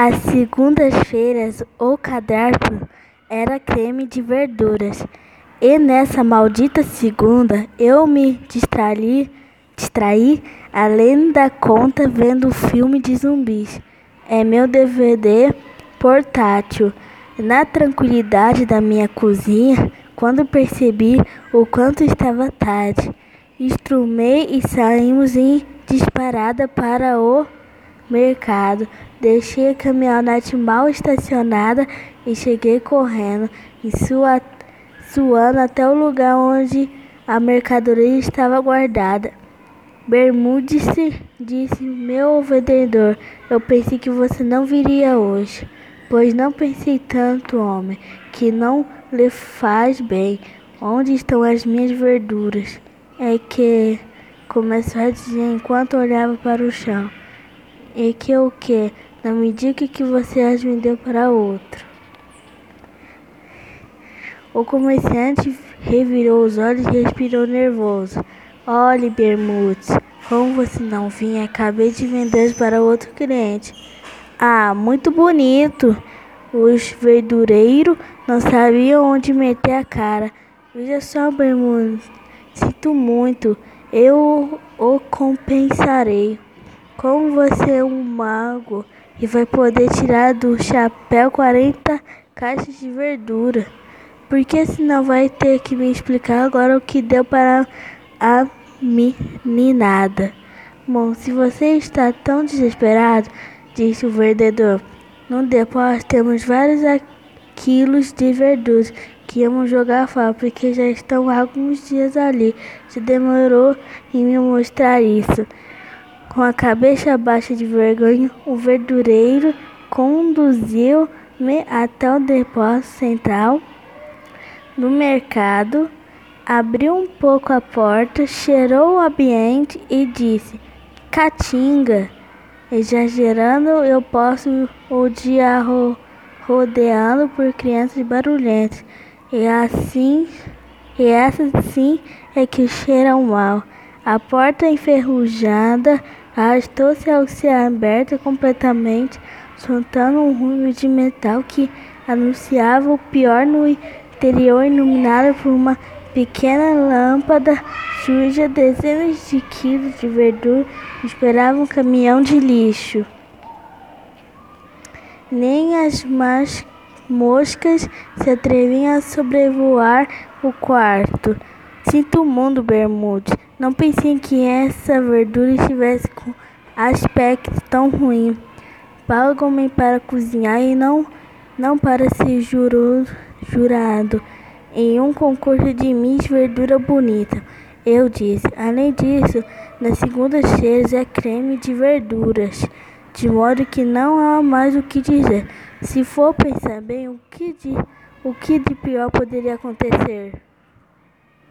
Às segundas-feiras, o cardápio era creme de verduras. E nessa maldita segunda, eu me distraí, distraí além da conta vendo filme de zumbis. É meu DVD portátil. Na tranquilidade da minha cozinha, quando percebi o quanto estava tarde, estrumei e saímos em disparada para o mercado. Deixei a caminhonete mal estacionada e cheguei correndo, e sua, suando até o lugar onde a mercadoria estava guardada. Bermudes disse meu vendedor, eu pensei que você não viria hoje. Pois não pensei tanto, homem, que não lhe faz bem. Onde estão as minhas verduras? É que começou a dizer enquanto olhava para o chão. E que o que? Não me diga que você as vendeu para outro. O comerciante revirou os olhos e respirou nervoso. Olhe, Bermudes, como você não vinha, acabei de vender para outro cliente. Ah, muito bonito. Os verdureiros não sabiam onde meter a cara. Veja só, Bermudes, sinto muito. Eu o compensarei. Como você é um mago e vai poder tirar do chapéu 40 caixas de verdura. Porque senão vai ter que me explicar agora o que deu para a meninada. Bom, se você está tão desesperado, disse o vendedor, no depósito temos vários quilos de verduras que íamos jogar fora, porque já estão há alguns dias ali. Se demorou em me mostrar isso. Com a cabeça baixa de vergonha, o verdureiro conduziu-me até o depósito central do mercado, abriu um pouco a porta, cheirou o ambiente e disse: Catinga. Exagerando, eu posso o dia ro rodeando por crianças barulhentas. E assim, e essa sim é que cheiram mal. A porta enferrujada arrastou-se ao ser aberta completamente, soltando um ruído de metal que anunciava o pior no interior, iluminado por uma pequena lâmpada suja. Dezenas de quilos de verdura esperavam um caminhão de lixo. Nem as más moscas se atreviam a sobrevoar o quarto. Sinto o mundo, Bermude. Não pensei que essa verdura estivesse com aspecto tão ruim. Pagam-me para cozinhar e não, não para ser jurado em um concurso de Miss Verdura Bonita. Eu disse. Além disso, nas segundas-feiras é creme de verduras, de modo que não há mais o que dizer. Se for pensar bem, o que de, o que de pior poderia acontecer?